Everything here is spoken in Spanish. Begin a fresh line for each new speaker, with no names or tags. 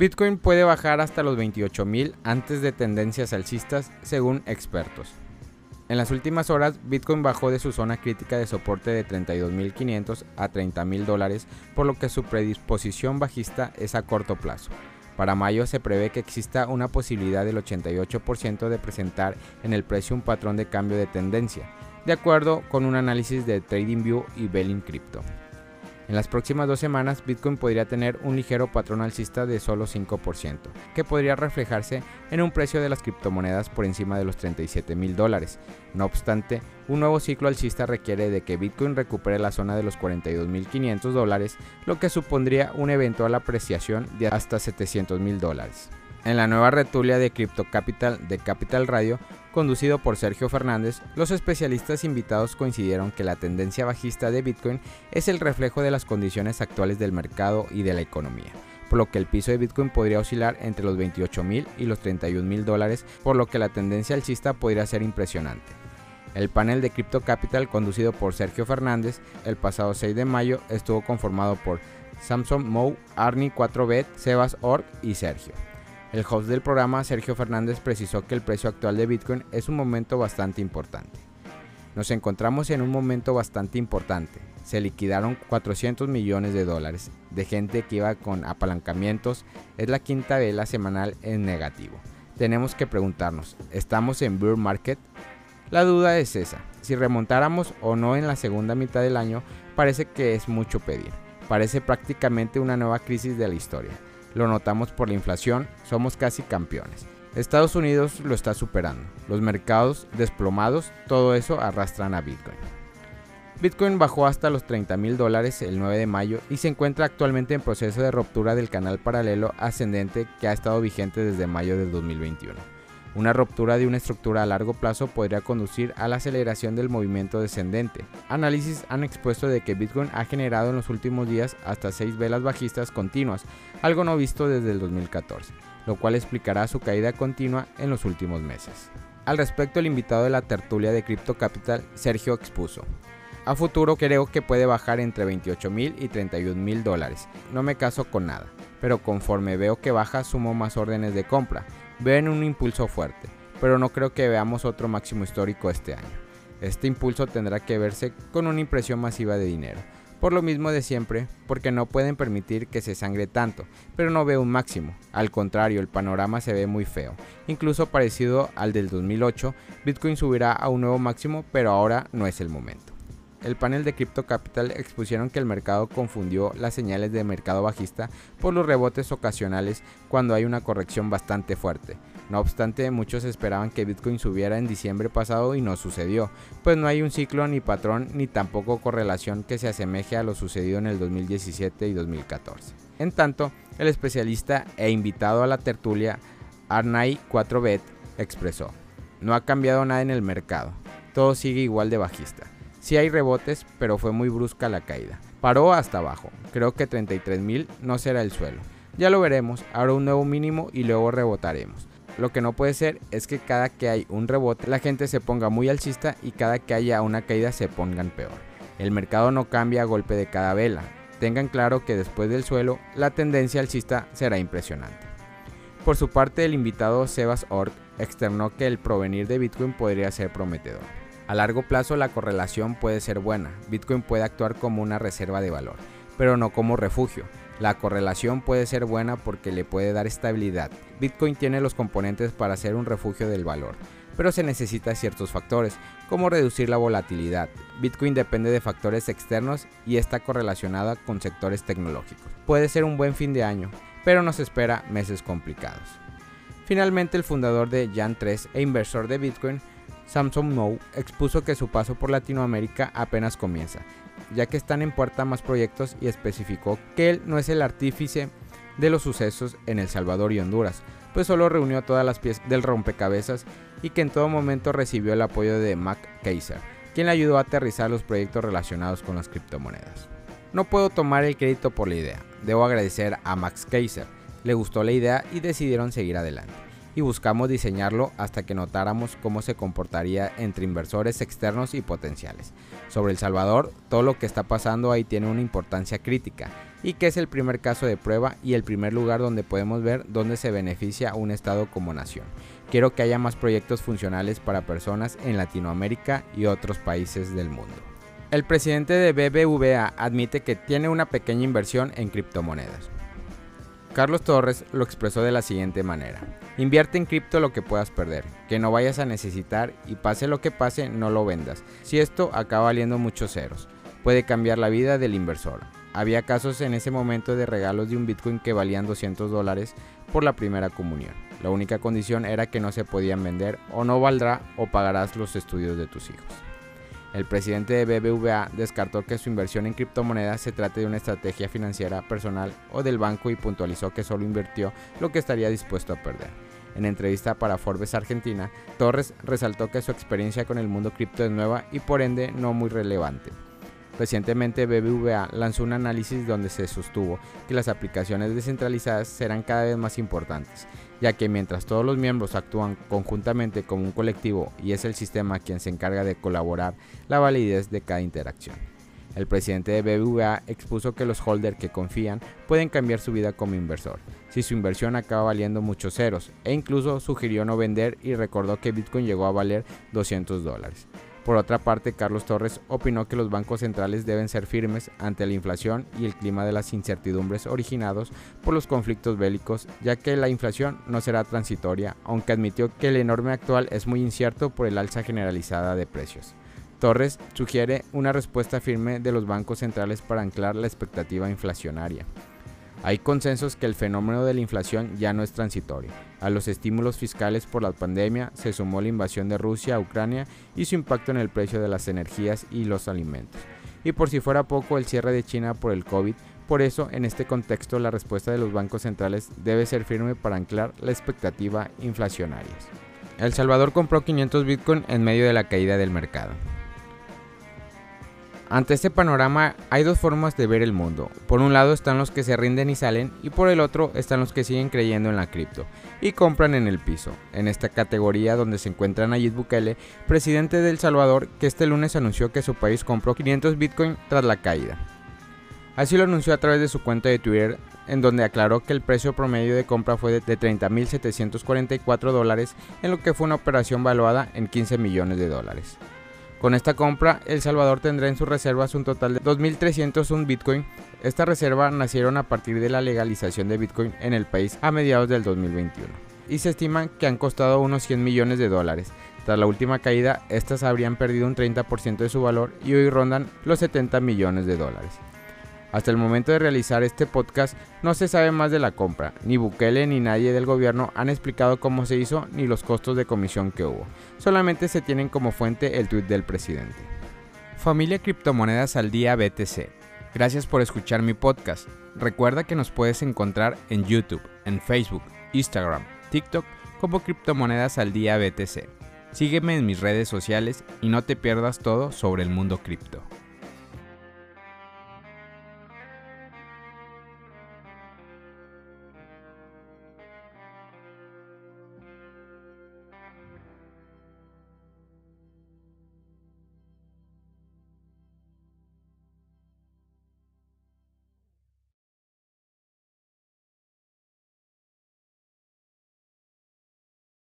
Bitcoin puede bajar hasta los 28.000 antes de tendencias alcistas, según expertos. En las últimas horas, Bitcoin bajó de su zona crítica de soporte de 32.500 a 30.000 dólares, por lo que su predisposición bajista es a corto plazo. Para mayo se prevé que exista una posibilidad del 88% de presentar en el precio un patrón de cambio de tendencia, de acuerdo con un análisis de TradingView y Belling Crypto. En las próximas dos semanas, Bitcoin podría tener un ligero patrón alcista de solo 5%, que podría reflejarse en un precio de las criptomonedas por encima de los 37 mil dólares. No obstante, un nuevo ciclo alcista requiere de que Bitcoin recupere la zona de los 42.500 dólares, lo que supondría una eventual apreciación de hasta 700 mil dólares. En la nueva retulia de Crypto Capital de Capital Radio, conducido por Sergio Fernández, los especialistas invitados coincidieron que la tendencia bajista de Bitcoin es el reflejo de las condiciones actuales del mercado y de la economía, por lo que el piso de Bitcoin podría oscilar entre los 28 mil y los 31 mil dólares, por lo que la tendencia alcista podría ser impresionante. El panel de Crypto Capital conducido por Sergio Fernández el pasado 6 de mayo estuvo conformado por Samson Mou, Arnie 4Bet, Sebas Org y Sergio. El host del programa, Sergio Fernández, precisó que el precio actual de Bitcoin es un momento bastante importante. Nos encontramos en un momento bastante importante. Se liquidaron 400 millones de dólares de gente que iba con apalancamientos. Es la quinta vela semanal en negativo. Tenemos que preguntarnos, ¿estamos en bear market? La duda es esa. Si remontáramos o no en la segunda mitad del año, parece que es mucho pedir. Parece prácticamente una nueva crisis de la historia. Lo notamos por la inflación, somos casi campeones. Estados Unidos lo está superando. Los mercados desplomados, todo eso arrastran a Bitcoin. Bitcoin bajó hasta los 30 mil dólares el 9 de mayo y se encuentra actualmente en proceso de ruptura del canal paralelo ascendente que ha estado vigente desde mayo del 2021. Una ruptura de una estructura a largo plazo podría conducir a la aceleración del movimiento descendente. Análisis han expuesto de que Bitcoin ha generado en los últimos días hasta 6 velas bajistas continuas, algo no visto desde el 2014, lo cual explicará su caída continua en los últimos meses. Al respecto, el invitado de la tertulia de Crypto Capital, Sergio, expuso. A futuro creo que puede bajar entre 28 mil y 31 mil dólares. No me caso con nada, pero conforme veo que baja sumo más órdenes de compra ven un impulso fuerte, pero no creo que veamos otro máximo histórico este año. Este impulso tendrá que verse con una impresión masiva de dinero, por lo mismo de siempre, porque no pueden permitir que se sangre tanto, pero no veo un máximo. Al contrario, el panorama se ve muy feo, incluso parecido al del 2008, Bitcoin subirá a un nuevo máximo, pero ahora no es el momento. El panel de Crypto Capital expusieron que el mercado confundió las señales de mercado bajista por los rebotes ocasionales cuando hay una corrección bastante fuerte. No obstante, muchos esperaban que Bitcoin subiera en diciembre pasado y no sucedió, pues no hay un ciclo ni patrón ni tampoco correlación que se asemeje a lo sucedido en el 2017 y 2014. En tanto, el especialista e invitado a la tertulia, Arnay 4Bet, expresó, no ha cambiado nada en el mercado, todo sigue igual de bajista. Sí hay rebotes, pero fue muy brusca la caída. Paró hasta abajo. Creo que 33.000 no será el suelo. Ya lo veremos, ahora un nuevo mínimo y luego rebotaremos. Lo que no puede ser es que cada que hay un rebote la gente se ponga muy alcista y cada que haya una caída se pongan peor. El mercado no cambia a golpe de cada vela. Tengan claro que después del suelo la tendencia alcista será impresionante. Por su parte el invitado Sebas Ort externó que el provenir de Bitcoin podría ser prometedor. A largo plazo la correlación puede ser buena, Bitcoin puede actuar como una reserva de valor, pero no como refugio. La correlación puede ser buena porque le puede dar estabilidad. Bitcoin tiene los componentes para ser un refugio del valor, pero se necesita ciertos factores, como reducir la volatilidad. Bitcoin depende de factores externos y está correlacionada con sectores tecnológicos. Puede ser un buen fin de año, pero nos espera meses complicados. Finalmente, el fundador de Jan3 e inversor de Bitcoin Samsung No expuso que su paso por Latinoamérica apenas comienza, ya que están en puerta más proyectos y especificó que él no es el artífice de los sucesos en El Salvador y Honduras, pues solo reunió todas las piezas del rompecabezas y que en todo momento recibió el apoyo de Mac Kaiser, quien le ayudó a aterrizar los proyectos relacionados con las criptomonedas. No puedo tomar el crédito por la idea, debo agradecer a Max Kaiser, le gustó la idea y decidieron seguir adelante. Y buscamos diseñarlo hasta que notáramos cómo se comportaría entre inversores externos y potenciales. Sobre El Salvador, todo lo que está pasando ahí tiene una importancia crítica y que es el primer caso de prueba y el primer lugar donde podemos ver dónde se beneficia un Estado como nación. Quiero que haya más proyectos funcionales para personas en Latinoamérica y otros países del mundo. El presidente de BBVA admite que tiene una pequeña inversión en criptomonedas. Carlos Torres lo expresó de la siguiente manera. Invierte en cripto lo que puedas perder, que no vayas a necesitar y pase lo que pase no lo vendas. Si esto acaba valiendo muchos ceros, puede cambiar la vida del inversor. Había casos en ese momento de regalos de un Bitcoin que valían 200 dólares por la primera comunión. La única condición era que no se podían vender o no valdrá o pagarás los estudios de tus hijos. El presidente de BBVA descartó que su inversión en criptomonedas se trate de una estrategia financiera personal o del banco y puntualizó que solo invirtió lo que estaría dispuesto a perder. En entrevista para Forbes Argentina, Torres resaltó que su experiencia con el mundo cripto es nueva y por ende no muy relevante. Recientemente BBVA lanzó un análisis donde se sostuvo que las aplicaciones descentralizadas serán cada vez más importantes, ya que mientras todos los miembros actúan conjuntamente como un colectivo y es el sistema quien se encarga de colaborar la validez de cada interacción. El presidente de BBVA expuso que los holders que confían pueden cambiar su vida como inversor, si su inversión acaba valiendo muchos ceros, e incluso sugirió no vender y recordó que Bitcoin llegó a valer 200 dólares. Por otra parte, Carlos Torres opinó que los bancos centrales deben ser firmes ante la inflación y el clima de las incertidumbres originados por los conflictos bélicos, ya que la inflación no será transitoria, aunque admitió que el enorme actual es muy incierto por el alza generalizada de precios. Torres sugiere una respuesta firme de los bancos centrales para anclar la expectativa inflacionaria. Hay consensos que el fenómeno de la inflación ya no es transitorio. A los estímulos fiscales por la pandemia se sumó la invasión de Rusia a Ucrania y su impacto en el precio de las energías y los alimentos. Y por si fuera poco el cierre de China por el COVID, por eso en este contexto la respuesta de los bancos centrales debe ser firme para anclar la expectativa inflacionaria. El Salvador compró 500 Bitcoin en medio de la caída del mercado. Ante este panorama hay dos formas de ver el mundo. Por un lado están los que se rinden y salen y por el otro están los que siguen creyendo en la cripto y compran en el piso. En esta categoría donde se encuentra Nayib Bukele, presidente de El Salvador, que este lunes anunció que su país compró 500 Bitcoin tras la caída. Así lo anunció a través de su cuenta de Twitter, en donde aclaró que el precio promedio de compra fue de 30.744 dólares, en lo que fue una operación valuada en 15 millones de dólares. Con esta compra, El Salvador tendrá en sus reservas un total de 2.301 Bitcoin. Esta reserva nacieron a partir de la legalización de Bitcoin en el país a mediados del 2021 y se estima que han costado unos 100 millones de dólares. Tras la última caída, estas habrían perdido un 30% de su valor y hoy rondan los 70 millones de dólares. Hasta el momento de realizar este podcast no se sabe más de la compra, ni Bukele ni nadie del gobierno han explicado cómo se hizo ni los costos de comisión que hubo, solamente se tienen como fuente el tweet del presidente. Familia Criptomonedas al Día BTC, gracias por escuchar mi podcast. Recuerda que nos puedes encontrar en YouTube, en Facebook, Instagram, TikTok como Criptomonedas al Día BTC. Sígueme en mis redes sociales y no te pierdas todo sobre el mundo cripto.